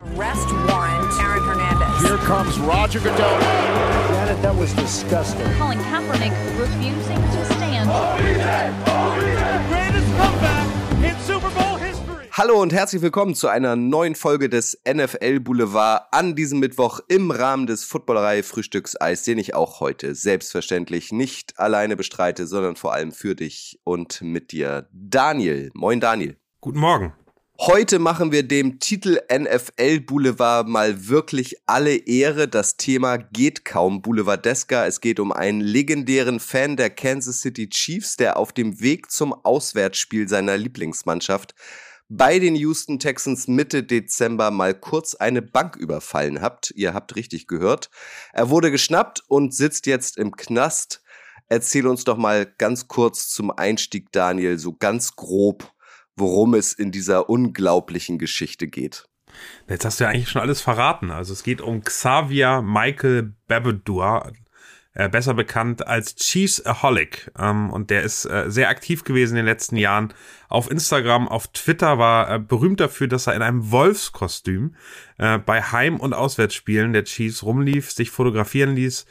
Arrest warrant, Aaron Hernandez. Here comes Roger Goodell. Janet, that was disgusting. Colin Kaepernick refusing to stand. Greatest comeback in Super Bowl history. Hallo und herzlich willkommen zu einer neuen Folge des NFL Boulevard an diesem Mittwoch im Rahmen des Footballerei Frühstückseis, den ich auch heute selbstverständlich nicht alleine bestreite, sondern vor allem für dich und mit dir. Daniel. Moin Daniel. Guten Morgen. Heute machen wir dem Titel NFL Boulevard mal wirklich alle Ehre. Das Thema geht kaum boulevardesker. Es geht um einen legendären Fan der Kansas City Chiefs, der auf dem Weg zum Auswärtsspiel seiner Lieblingsmannschaft bei den Houston Texans Mitte Dezember mal kurz eine Bank überfallen habt. Ihr habt richtig gehört. Er wurde geschnappt und sitzt jetzt im Knast. Erzähl uns doch mal ganz kurz zum Einstieg, Daniel, so ganz grob worum es in dieser unglaublichen Geschichte geht. Jetzt hast du ja eigentlich schon alles verraten. Also es geht um Xavier Michael Babadour, äh, besser bekannt als Cheeseaholic. Ähm, und der ist äh, sehr aktiv gewesen in den letzten Jahren. Auf Instagram, auf Twitter war er berühmt dafür, dass er in einem Wolfskostüm äh, bei Heim- und Auswärtsspielen der Chiefs rumlief, sich fotografieren ließ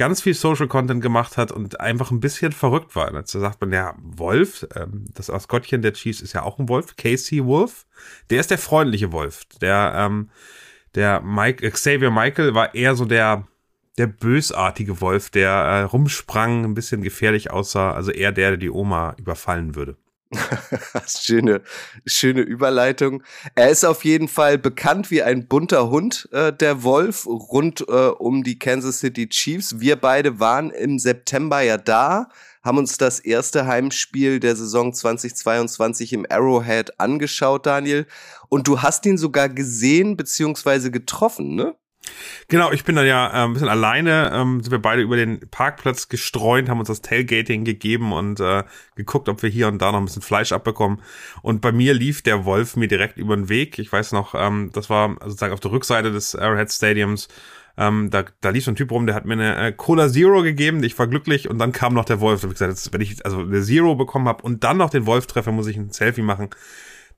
ganz viel Social Content gemacht hat und einfach ein bisschen verrückt war. Dazu sagt man, ja, Wolf, ähm, das Maskottchen der Chiefs ist ja auch ein Wolf, Casey Wolf. Der ist der freundliche Wolf. Der, ähm, der Mike, Xavier Michael war eher so der, der bösartige Wolf, der äh, rumsprang, ein bisschen gefährlich aussah, also eher der, der die Oma überfallen würde. schöne, schöne Überleitung. Er ist auf jeden Fall bekannt wie ein bunter Hund, äh, der Wolf, rund äh, um die Kansas City Chiefs. Wir beide waren im September ja da, haben uns das erste Heimspiel der Saison 2022 im Arrowhead angeschaut, Daniel. Und du hast ihn sogar gesehen beziehungsweise getroffen, ne? Genau, ich bin dann ja äh, ein bisschen alleine, ähm, sind wir beide über den Parkplatz gestreunt, haben uns das Tailgating gegeben und äh, geguckt, ob wir hier und da noch ein bisschen Fleisch abbekommen. Und bei mir lief der Wolf mir direkt über den Weg. Ich weiß noch, ähm, das war sozusagen auf der Rückseite des Arrowhead Stadiums. Ähm, da, da lief so ein Typ rum, der hat mir eine äh, Cola Zero gegeben, ich war glücklich und dann kam noch der Wolf. Da habe ich gesagt, jetzt, wenn ich also eine Zero bekommen habe und dann noch den Wolf treffe, muss ich ein Selfie machen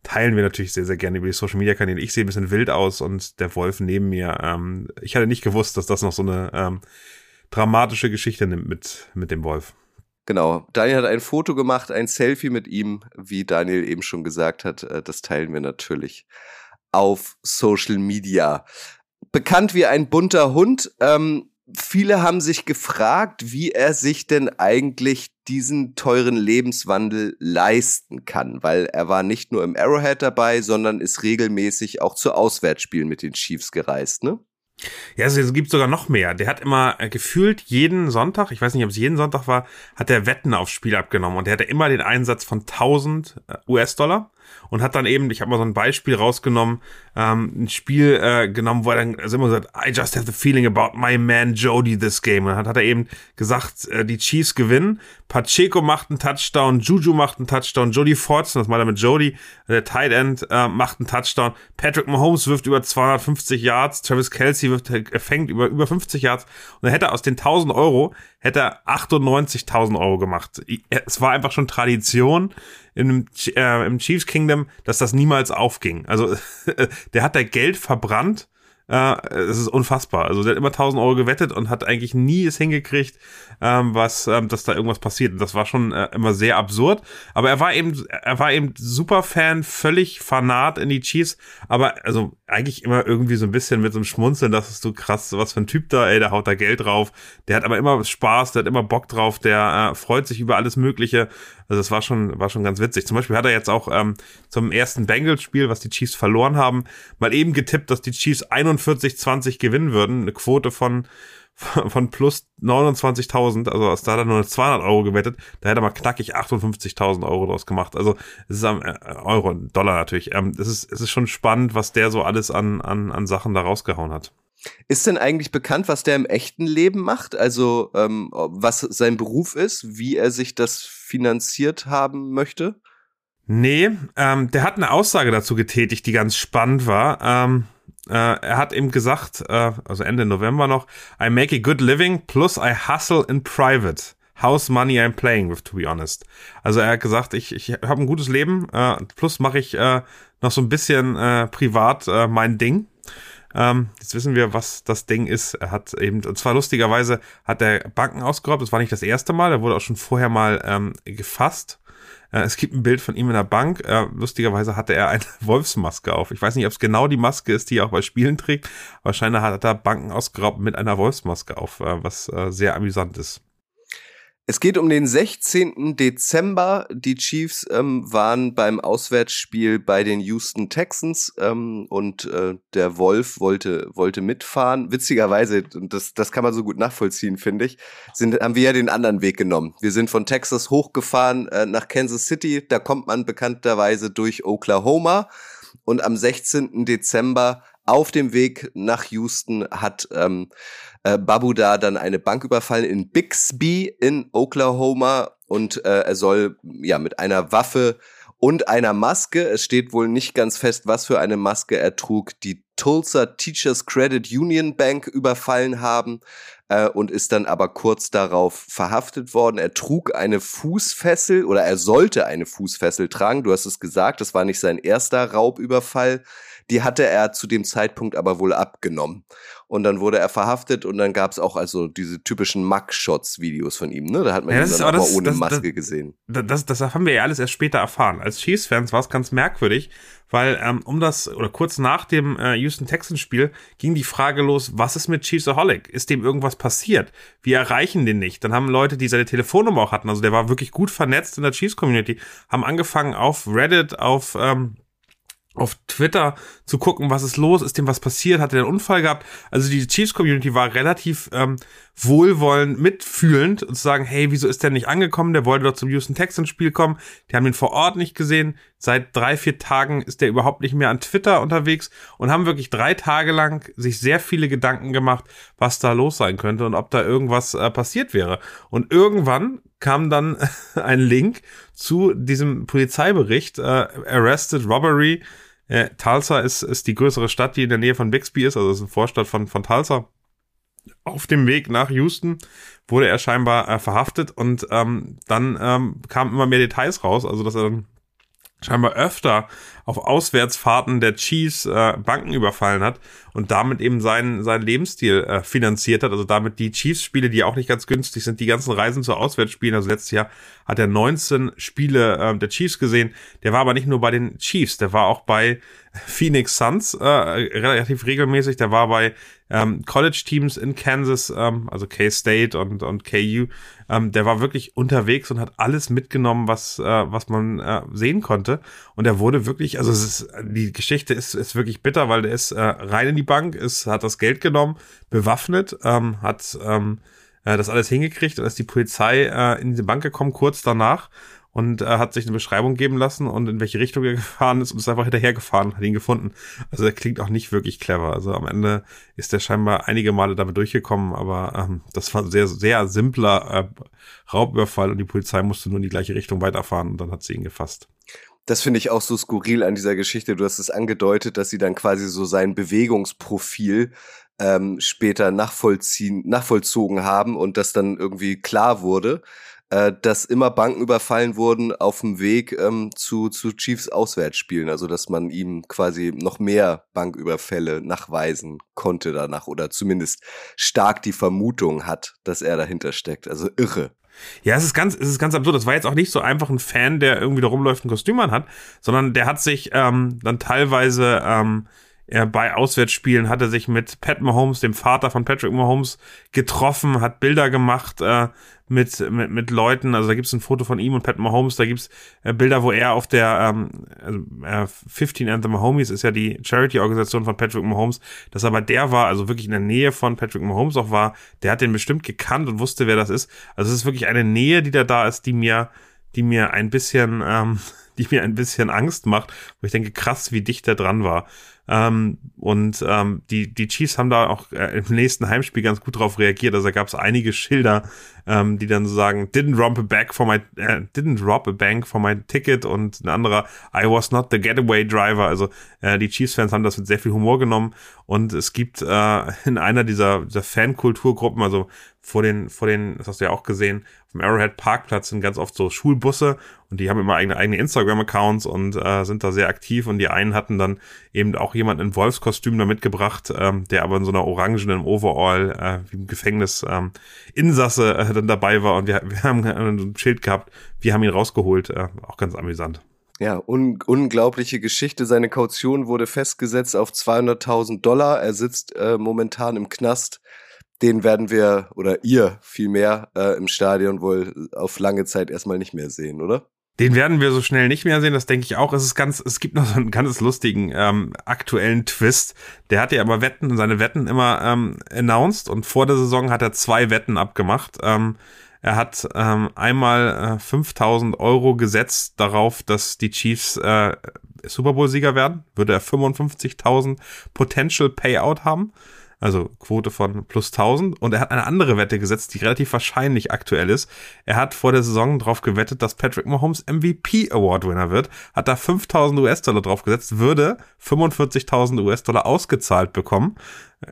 teilen wir natürlich sehr, sehr gerne über die Social Media Kanäle. Ich sehe ein bisschen wild aus und der Wolf neben mir. Ähm, ich hatte nicht gewusst, dass das noch so eine ähm, dramatische Geschichte nimmt mit, mit dem Wolf. Genau. Daniel hat ein Foto gemacht, ein Selfie mit ihm, wie Daniel eben schon gesagt hat. Äh, das teilen wir natürlich auf Social Media. Bekannt wie ein bunter Hund. Ähm, viele haben sich gefragt, wie er sich denn eigentlich diesen teuren Lebenswandel leisten kann, weil er war nicht nur im Arrowhead dabei, sondern ist regelmäßig auch zu Auswärtsspielen mit den Chiefs gereist, ne? Ja, es gibt sogar noch mehr. Der hat immer äh, gefühlt jeden Sonntag, ich weiß nicht, ob es jeden Sonntag war, hat er Wetten aufs Spiel abgenommen und er hatte immer den Einsatz von 1000 äh, US-Dollar und hat dann eben, ich habe mal so ein Beispiel rausgenommen, ähm, ein Spiel äh, genommen, wo er dann also immer gesagt, I just have the feeling about my man Jody this game. Und dann hat er eben gesagt, äh, die Chiefs gewinnen, Pacheco macht einen Touchdown, Juju macht einen Touchdown, Jody Fortson, das mal er mit Jody, der Tight End, äh, macht einen Touchdown, Patrick Mahomes wirft über 250 Yards, Travis Kelsey wirft, fängt über über 50 Yards und dann hätte er aus den 1000 Euro, hätte er 98.000 Euro gemacht. Es war einfach schon Tradition, im, äh, im Chiefs Kingdom, dass das niemals aufging. Also der hat da Geld verbrannt. Äh, es ist unfassbar. Also der hat immer 1000 Euro gewettet und hat eigentlich nie es hingekriegt, ähm, was, ähm, dass da irgendwas passiert. Und das war schon äh, immer sehr absurd. Aber er war eben, er war eben super Fan, völlig fanat in die Chiefs. Aber also eigentlich immer irgendwie so ein bisschen mit so einem Schmunzeln, das ist so krass, was für ein Typ da, ey, der haut da Geld drauf. Der hat aber immer Spaß, der hat immer Bock drauf, der äh, freut sich über alles Mögliche. Also das war schon, war schon ganz witzig. Zum Beispiel hat er jetzt auch ähm, zum ersten Bengals-Spiel, was die Chiefs verloren haben, mal eben getippt, dass die Chiefs 41-20 gewinnen würden. Eine Quote von von plus 29.000, also da hat er nur 200 Euro gewettet, da hätte er mal knackig 58.000 Euro draus gemacht. Also es ist am äh, Euro, Dollar natürlich. Ähm, es ist es ist schon spannend, was der so alles an an an Sachen da rausgehauen hat. Ist denn eigentlich bekannt, was der im echten Leben macht? Also ähm, was sein Beruf ist, wie er sich das finanziert haben möchte? Nee, ähm, der hat eine Aussage dazu getätigt, die ganz spannend war. Ähm, äh, er hat eben gesagt, äh, also Ende November noch, I make a good living plus I hustle in private. House money I'm playing with, to be honest. Also er hat gesagt, ich, ich habe ein gutes Leben, äh, plus mache ich äh, noch so ein bisschen äh, privat äh, mein Ding. Ähm, jetzt wissen wir, was das Ding ist. Er hat eben, und zwar lustigerweise hat er Banken ausgeraubt. Das war nicht das erste Mal. Er wurde auch schon vorher mal ähm, gefasst. Äh, es gibt ein Bild von ihm in der Bank. Äh, lustigerweise hatte er eine Wolfsmaske auf. Ich weiß nicht, ob es genau die Maske ist, die er auch bei Spielen trägt. Wahrscheinlich hat er Banken ausgeraubt mit einer Wolfsmaske auf, äh, was sehr amüsant ist. Es geht um den 16. Dezember. Die Chiefs ähm, waren beim Auswärtsspiel bei den Houston Texans ähm, und äh, der Wolf wollte, wollte mitfahren. Witzigerweise, das, das kann man so gut nachvollziehen, finde ich, sind, haben wir ja den anderen Weg genommen. Wir sind von Texas hochgefahren äh, nach Kansas City. Da kommt man bekannterweise durch Oklahoma. Und am 16. Dezember auf dem Weg nach Houston hat ähm, äh, Babu da dann eine Bank überfallen in Bixby in Oklahoma und äh, er soll ja mit einer Waffe und einer Maske, es steht wohl nicht ganz fest, was für eine Maske er trug, die Tulsa Teachers Credit Union Bank überfallen haben äh, und ist dann aber kurz darauf verhaftet worden. Er trug eine Fußfessel oder er sollte eine Fußfessel tragen. Du hast es gesagt, das war nicht sein erster Raubüberfall. Die hatte er zu dem Zeitpunkt aber wohl abgenommen. Und dann wurde er verhaftet und dann gab es auch also diese typischen Mug-Shots-Videos von ihm. Ne? Da hat man Ja, ihn dann aber das- ohne das- Maske das- gesehen. das, das, das haben wir ja alles erst später erfahren. Als Chiefs-Fans war es ganz merkwürdig, weil ähm, um das oder kurz nach dem äh, Houston Texans-Spiel ging die Frage los: Was ist mit Chiefsaholic? Ist dem irgendwas passiert? Wir erreichen den nicht. Dann haben Leute, die seine Telefonnummer auch hatten, also der war wirklich gut vernetzt in der Chiefs-Community, haben angefangen auf Reddit, auf ähm, auf Twitter zu gucken, was ist los, ist dem was passiert, hat er einen Unfall gehabt. Also die Chiefs-Community war relativ ähm, wohlwollend, mitfühlend und zu sagen, hey, wieso ist der nicht angekommen? Der wollte doch zum Houston Texans-Spiel kommen. Die haben ihn vor Ort nicht gesehen. Seit drei, vier Tagen ist der überhaupt nicht mehr an Twitter unterwegs und haben wirklich drei Tage lang sich sehr viele Gedanken gemacht, was da los sein könnte und ob da irgendwas äh, passiert wäre. Und irgendwann kam dann ein Link zu diesem Polizeibericht, äh, Arrested Robbery. Äh, Tulsa ist, ist die größere Stadt, die in der Nähe von Bixby ist, also ist eine Vorstadt von, von Tulsa. Auf dem Weg nach Houston wurde er scheinbar äh, verhaftet und ähm, dann ähm, kamen immer mehr Details raus, also dass er dann scheinbar öfter auf Auswärtsfahrten der Chiefs äh, Banken überfallen hat und damit eben seinen, seinen Lebensstil äh, finanziert hat. Also damit die Chiefs-Spiele, die auch nicht ganz günstig sind, die ganzen Reisen zu Auswärtsspielen. Also letztes Jahr hat er 19 Spiele äh, der Chiefs gesehen. Der war aber nicht nur bei den Chiefs, der war auch bei Phoenix Suns äh, relativ regelmäßig. Der war bei ähm, College-Teams in Kansas, ähm, also K-State und, und KU. Ähm, der war wirklich unterwegs und hat alles mitgenommen, was, äh, was man äh, sehen konnte. Und er wurde wirklich, also es ist, die Geschichte ist, ist wirklich bitter, weil der ist äh, rein in die Bank, ist, hat das Geld genommen, bewaffnet, ähm, hat ähm, äh, das alles hingekriegt und ist die Polizei äh, in diese Bank gekommen, kurz danach und äh, hat sich eine Beschreibung geben lassen und in welche Richtung er gefahren ist und ist einfach hinterhergefahren hat ihn gefunden. Also er klingt auch nicht wirklich clever. Also am Ende ist er scheinbar einige Male damit durchgekommen, aber ähm, das war ein sehr, sehr simpler äh, Raubüberfall und die Polizei musste nur in die gleiche Richtung weiterfahren und dann hat sie ihn gefasst. Das finde ich auch so skurril an dieser Geschichte. Du hast es angedeutet, dass sie dann quasi so sein Bewegungsprofil ähm, später nachvollziehen, nachvollzogen haben und das dann irgendwie klar wurde, äh, dass immer Banken überfallen wurden auf dem Weg ähm, zu, zu Chiefs Auswärtsspielen. Also dass man ihm quasi noch mehr Banküberfälle nachweisen konnte danach oder zumindest stark die Vermutung hat, dass er dahinter steckt. Also irre. Ja, es ist ganz, es ist ganz absurd. Das war jetzt auch nicht so einfach ein Fan, der irgendwie da rumläuft und Kostüm hat, sondern der hat sich ähm, dann teilweise ähm, er bei Auswärtsspielen hat er sich mit Pat Mahomes, dem Vater von Patrick Mahomes, getroffen, hat Bilder gemacht äh, mit, mit, mit Leuten. Also da gibt's ein Foto von ihm und Pat Mahomes, da gibt's äh, Bilder, wo er auf der ähm, also, äh, 15 and the Mahomes ist ja die Charity-Organisation von Patrick Mahomes, dass aber der war, also wirklich in der Nähe von Patrick Mahomes auch war, der hat den bestimmt gekannt und wusste, wer das ist. Also es ist wirklich eine Nähe, die da da ist, die mir, die mir ein bisschen, ähm, die mir ein bisschen Angst macht, wo ich denke, krass, wie dicht der dran war. Ähm, und ähm, die, die Chiefs haben da auch äh, im nächsten Heimspiel ganz gut drauf reagiert. Also da gab es einige Schilder, ähm, die dann so sagen, didn't rob a bag for my, äh, didn't rob a bank for my ticket und ein anderer, I was not the getaway driver. Also äh, die Chiefs-Fans haben das mit sehr viel Humor genommen Und es gibt äh, in einer dieser, dieser Fankulturgruppen, also vor den, vor den, das hast du ja auch gesehen, vom Arrowhead Parkplatz sind ganz oft so Schulbusse und die haben immer eigene, eigene Instagram-Accounts und äh, sind da sehr aktiv und die einen hatten dann eben auch jemand in Wolfskostüm da mitgebracht, ähm, der aber in so einer orangenen Overall äh, wie im Gefängnis ähm, Insasse äh, dann dabei war und wir, wir haben ein Schild gehabt, wir haben ihn rausgeholt, äh, auch ganz amüsant. Ja, un unglaubliche Geschichte. Seine Kaution wurde festgesetzt auf 200.000 Dollar. Er sitzt äh, momentan im Knast. Den werden wir, oder ihr vielmehr, äh, im Stadion wohl auf lange Zeit erstmal nicht mehr sehen, oder? Den werden wir so schnell nicht mehr sehen, das denke ich auch. Es ist ganz, es gibt noch so einen ganz lustigen ähm, aktuellen Twist. Der hat ja aber Wetten, seine Wetten immer ähm, announced und vor der Saison hat er zwei Wetten abgemacht. Ähm, er hat ähm, einmal äh, 5000 Euro gesetzt darauf, dass die Chiefs äh, Super Bowl-Sieger werden. Würde er 55.000 Potential Payout haben. Also Quote von plus 1000. Und er hat eine andere Wette gesetzt, die relativ wahrscheinlich aktuell ist. Er hat vor der Saison darauf gewettet, dass Patrick Mahomes MVP Award Winner wird. Hat da 5000 US-Dollar drauf gesetzt, würde 45.000 US-Dollar ausgezahlt bekommen.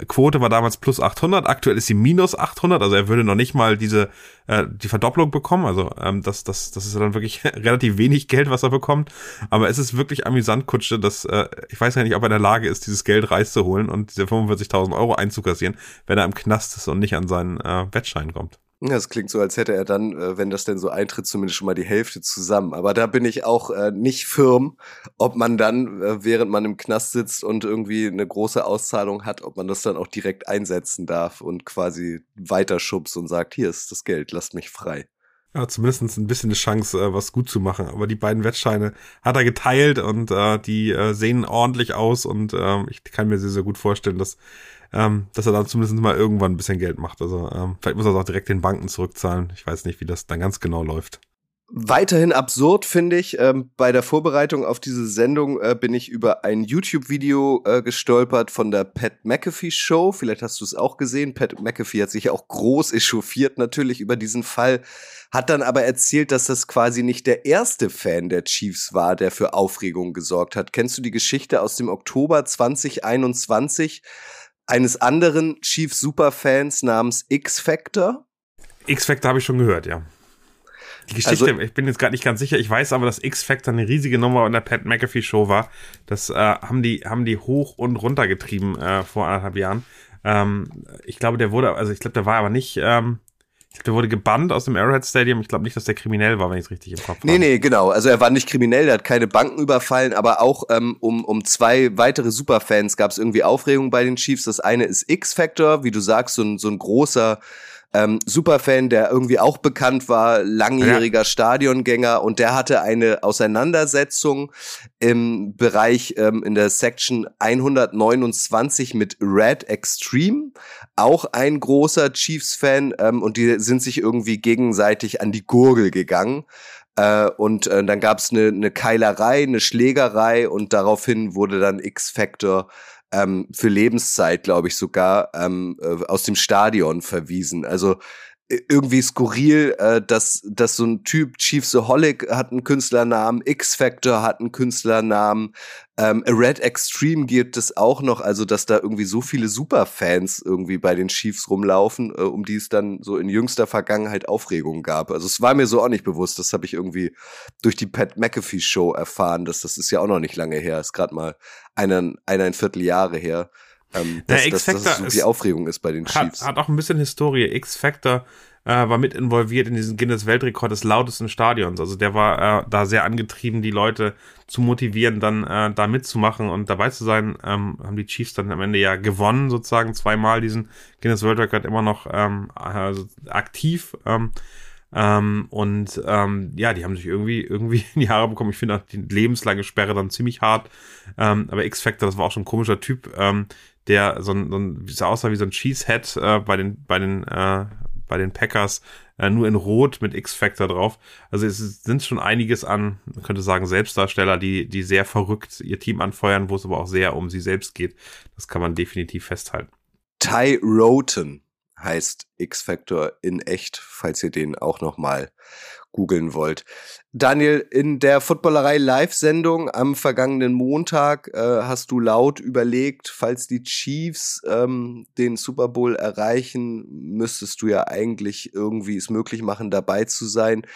Quote war damals plus 800, aktuell ist sie minus 800, also er würde noch nicht mal diese äh, die Verdopplung bekommen, also ähm, das, das, das ist dann wirklich relativ wenig Geld, was er bekommt, aber es ist wirklich amüsant, Kutsche, dass äh, ich weiß ja nicht, ob er in der Lage ist, dieses Geld rauszuholen und diese 45.000 Euro einzukassieren, wenn er im Knast ist und nicht an seinen äh, Wettschein kommt. Das klingt so, als hätte er dann, äh, wenn das denn so eintritt, zumindest schon mal die Hälfte zusammen. Aber da bin ich auch äh, nicht firm, ob man dann, äh, während man im Knast sitzt und irgendwie eine große Auszahlung hat, ob man das dann auch direkt einsetzen darf und quasi weiterschubst und sagt, hier ist das Geld, lasst mich frei. Ja, zumindest ein bisschen eine Chance, äh, was gut zu machen. Aber die beiden Wettscheine hat er geteilt und äh, die äh, sehen ordentlich aus und äh, ich kann mir sehr, sehr gut vorstellen, dass ähm, dass er dann zumindest mal irgendwann ein bisschen Geld macht. Also ähm, vielleicht muss er es auch direkt den Banken zurückzahlen. Ich weiß nicht, wie das dann ganz genau läuft. Weiterhin absurd finde ich, ähm, bei der Vorbereitung auf diese Sendung äh, bin ich über ein YouTube-Video äh, gestolpert von der Pat McAfee Show. Vielleicht hast du es auch gesehen. Pat McAfee hat sich auch groß echauffiert natürlich über diesen Fall, hat dann aber erzählt, dass das quasi nicht der erste Fan der Chiefs war, der für Aufregung gesorgt hat. Kennst du die Geschichte aus dem Oktober 2021? eines anderen Chief Superfans namens X-Factor. X-Factor habe ich schon gehört, ja. Die Geschichte, also, ich bin jetzt gerade nicht ganz sicher. Ich weiß aber, dass X-Factor eine riesige Nummer in der Pat McAfee Show war. Das äh, haben die haben die hoch und runter getrieben äh, vor anderthalb Jahren. Ähm, ich glaube, der wurde, also ich glaube, der war aber nicht ähm, ich glaube, der wurde gebannt aus dem Arrowhead Stadium. Ich glaube nicht, dass der kriminell war, wenn ich es richtig im Kopf habe. Nee, nee, genau. Also er war nicht kriminell, er hat keine Banken überfallen, aber auch ähm, um, um zwei weitere Superfans gab es irgendwie Aufregung bei den Chiefs. Das eine ist X-Factor, wie du sagst, so ein, so ein großer ähm, Superfan, der irgendwie auch bekannt war, langjähriger ja. Stadiongänger und der hatte eine Auseinandersetzung im Bereich ähm, in der Section 129 mit Red Extreme, auch ein großer Chiefs-Fan ähm, und die sind sich irgendwie gegenseitig an die Gurgel gegangen. Äh, und äh, dann gab es eine, eine Keilerei, eine Schlägerei und daraufhin wurde dann X-Factor ähm, für Lebenszeit, glaube ich, sogar ähm, äh, aus dem Stadion verwiesen. Also irgendwie skurril, äh, dass, dass so ein Typ, Chief Soholic hat einen Künstlernamen, X-Factor hat einen Künstlernamen, ähm, Red Extreme gibt es auch noch, also dass da irgendwie so viele Superfans irgendwie bei den Chiefs rumlaufen, äh, um die es dann so in jüngster Vergangenheit Aufregung gab. Also es war mir so auch nicht bewusst, das habe ich irgendwie durch die Pat McAfee Show erfahren, dass das ist ja auch noch nicht lange her, ist gerade mal einen, eineinviertel Jahre her. Ähm, dass, Der X-Factor dass, dass so viel Aufregung ist bei den Chiefs. Hat, hat auch ein bisschen Historie. X-Factor äh, war mit involviert in diesen Guinness-Weltrekord des lautesten Stadions. Also der war äh, da sehr angetrieben, die Leute zu motivieren, dann äh, da mitzumachen und dabei zu sein. Ähm, haben die Chiefs dann am Ende ja gewonnen, sozusagen zweimal diesen Guinness Weltrekord immer noch ähm, also aktiv. Ähm, ähm, und ähm, ja, die haben sich irgendwie irgendwie in die Haare bekommen. Ich finde auch die lebenslange Sperre dann ziemlich hart. Ähm, aber X-Factor, das war auch schon ein komischer Typ, ähm, der so ein, so ein sah aussah wie so ein Cheesehead äh, bei den bei den äh, bei den Packers äh, nur in Rot mit X-Factor drauf. Also es sind schon einiges an, man könnte sagen, Selbstdarsteller, die, die sehr verrückt ihr Team anfeuern, wo es aber auch sehr um sie selbst geht. Das kann man definitiv festhalten. Ty Roten heißt X-Factor in echt, falls ihr den auch noch mal googeln wollt. Daniel, in der Footballerei Live-Sendung am vergangenen Montag äh, hast du laut überlegt, falls die Chiefs ähm, den Super Bowl erreichen, müsstest du ja eigentlich irgendwie es möglich machen, dabei zu sein.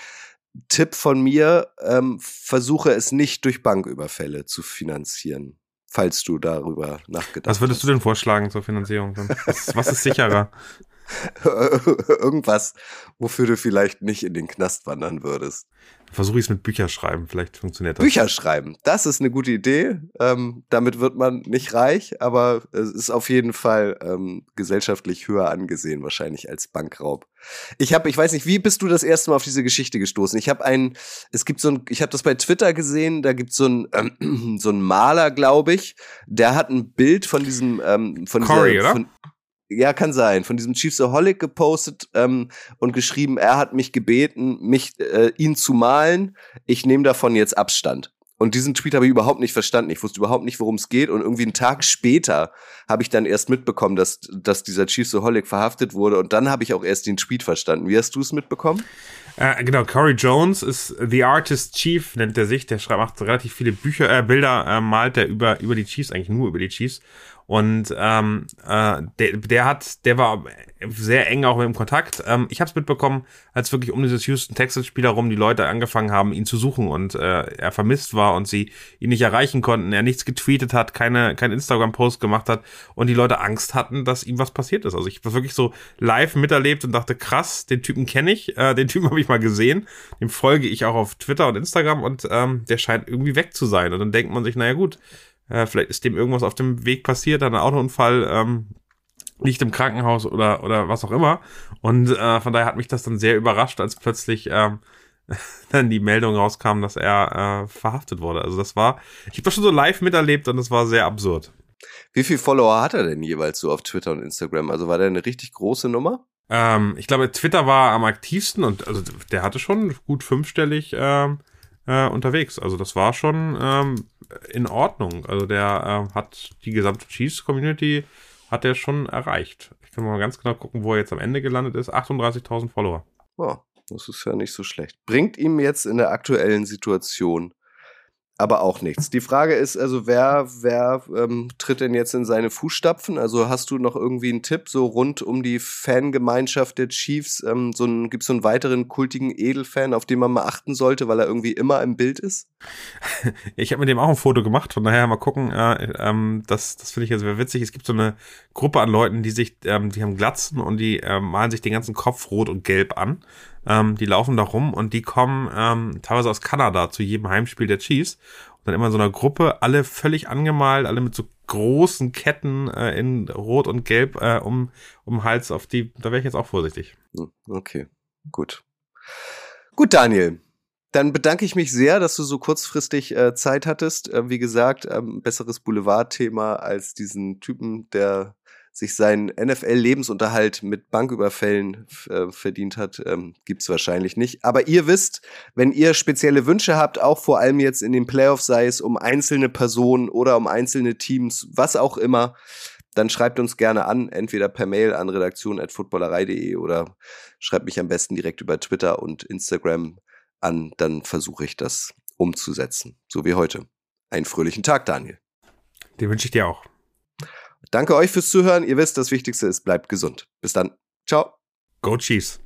Tipp von mir, ähm, versuche es nicht durch Banküberfälle zu finanzieren, falls du darüber nachgedacht hast. Was würdest du denn vorschlagen zur Finanzierung? Was, was ist sicherer? Irgendwas, wofür du vielleicht nicht in den Knast wandern würdest. Versuche ich es mit Bücherschreiben, vielleicht funktioniert das. Bücher schreiben, das ist eine gute Idee. Ähm, damit wird man nicht reich, aber es ist auf jeden Fall ähm, gesellschaftlich höher angesehen, wahrscheinlich als Bankraub. Ich habe, ich weiß nicht, wie bist du das erste Mal auf diese Geschichte gestoßen? Ich habe ein, es gibt so ein, ich habe das bei Twitter gesehen, da gibt so ein ähm, so ein Maler, glaube ich, der hat ein Bild von diesem ähm, von Corey, dieser, oder? von, ja, kann sein. Von diesem Chiefsaholic gepostet ähm, und geschrieben, er hat mich gebeten, mich äh, ihn zu malen. Ich nehme davon jetzt Abstand. Und diesen Tweet habe ich überhaupt nicht verstanden. Ich wusste überhaupt nicht, worum es geht. Und irgendwie einen Tag später habe ich dann erst mitbekommen, dass, dass dieser Chiefsaholic verhaftet wurde. Und dann habe ich auch erst den Tweet verstanden. Wie hast du es mitbekommen? Äh, genau, Corey Jones ist The Artist Chief, nennt er sich. Der schreibt, macht relativ viele Bücher, äh, Bilder, äh, malt er über, über die Chiefs, eigentlich nur über die Chiefs. Und ähm, äh, der, der hat, der war sehr eng auch mit ihm Kontakt. Ähm, ich habe es mitbekommen, als wirklich um dieses Houston Texas Spiel herum die Leute angefangen haben, ihn zu suchen und äh, er vermisst war und sie ihn nicht erreichen konnten, er nichts getweetet hat, keine kein Instagram Post gemacht hat und die Leute Angst hatten, dass ihm was passiert ist. Also ich war wirklich so live miterlebt und dachte, krass, den Typen kenne ich, äh, den Typen habe ich mal gesehen, dem folge ich auch auf Twitter und Instagram und ähm, der scheint irgendwie weg zu sein und dann denkt man sich, naja gut, äh, vielleicht ist dem irgendwas auf dem Weg passiert, hat einen Autounfall, ähm, liegt im Krankenhaus oder, oder was auch immer. Und äh, von daher hat mich das dann sehr überrascht, als plötzlich ähm, dann die Meldung rauskam, dass er äh, verhaftet wurde. Also das war, ich habe das schon so live miterlebt und das war sehr absurd. Wie viel Follower hat er denn jeweils so auf Twitter und Instagram? Also war der eine richtig große Nummer? Ähm, ich glaube, Twitter war am aktivsten und also der hatte schon gut fünfstellig ähm, äh, unterwegs. Also das war schon ähm, in Ordnung. Also der äh, hat die gesamte Chiefs-Community hat er schon erreicht. Ich kann mal ganz genau gucken, wo er jetzt am Ende gelandet ist. 38.000 Follower. Oh, das ist ja nicht so schlecht. Bringt ihm jetzt in der aktuellen Situation aber auch nichts. Die Frage ist also, wer, wer ähm, tritt denn jetzt in seine Fußstapfen? Also hast du noch irgendwie einen Tipp so rund um die Fangemeinschaft der Chiefs? Ähm, so Gibt es so einen weiteren kultigen Edelfan, auf den man mal achten sollte, weil er irgendwie immer im Bild ist? Ich habe mit dem auch ein Foto gemacht, von daher mal gucken. Äh, ähm, das das finde ich also witzig. Es gibt so eine Gruppe an Leuten, die sich, ähm, die haben Glatzen und die äh, malen sich den ganzen Kopf rot und gelb an. Ähm, die laufen da rum und die kommen ähm, teilweise aus Kanada zu jedem Heimspiel der Chiefs. Und dann immer in so einer Gruppe, alle völlig angemalt, alle mit so großen Ketten äh, in Rot und Gelb äh, um, um Hals auf die. Da wäre ich jetzt auch vorsichtig. Hm, Okay, gut. Gut, Daniel. Dann bedanke ich mich sehr, dass du so kurzfristig äh, Zeit hattest. Äh, wie gesagt, ähm, besseres Boulevardthema als diesen Typen, der sich seinen NFL-Lebensunterhalt mit Banküberfällen äh, verdient hat, ähm, gibt's wahrscheinlich nicht. Aber ihr wisst, wenn ihr spezielle Wünsche habt, auch vor allem jetzt in den Playoffs, sei es um einzelne Personen oder um einzelne Teams, was auch immer, dann schreibt uns gerne an, entweder per Mail an redaktion.footballerei.de oder schreibt mich am besten direkt über Twitter und Instagram an, dann versuche ich das umzusetzen. So wie heute. Einen fröhlichen Tag, Daniel. Den wünsche ich dir auch. Danke euch fürs Zuhören. Ihr wisst, das Wichtigste ist, bleibt gesund. Bis dann. Ciao. Go Chiefs.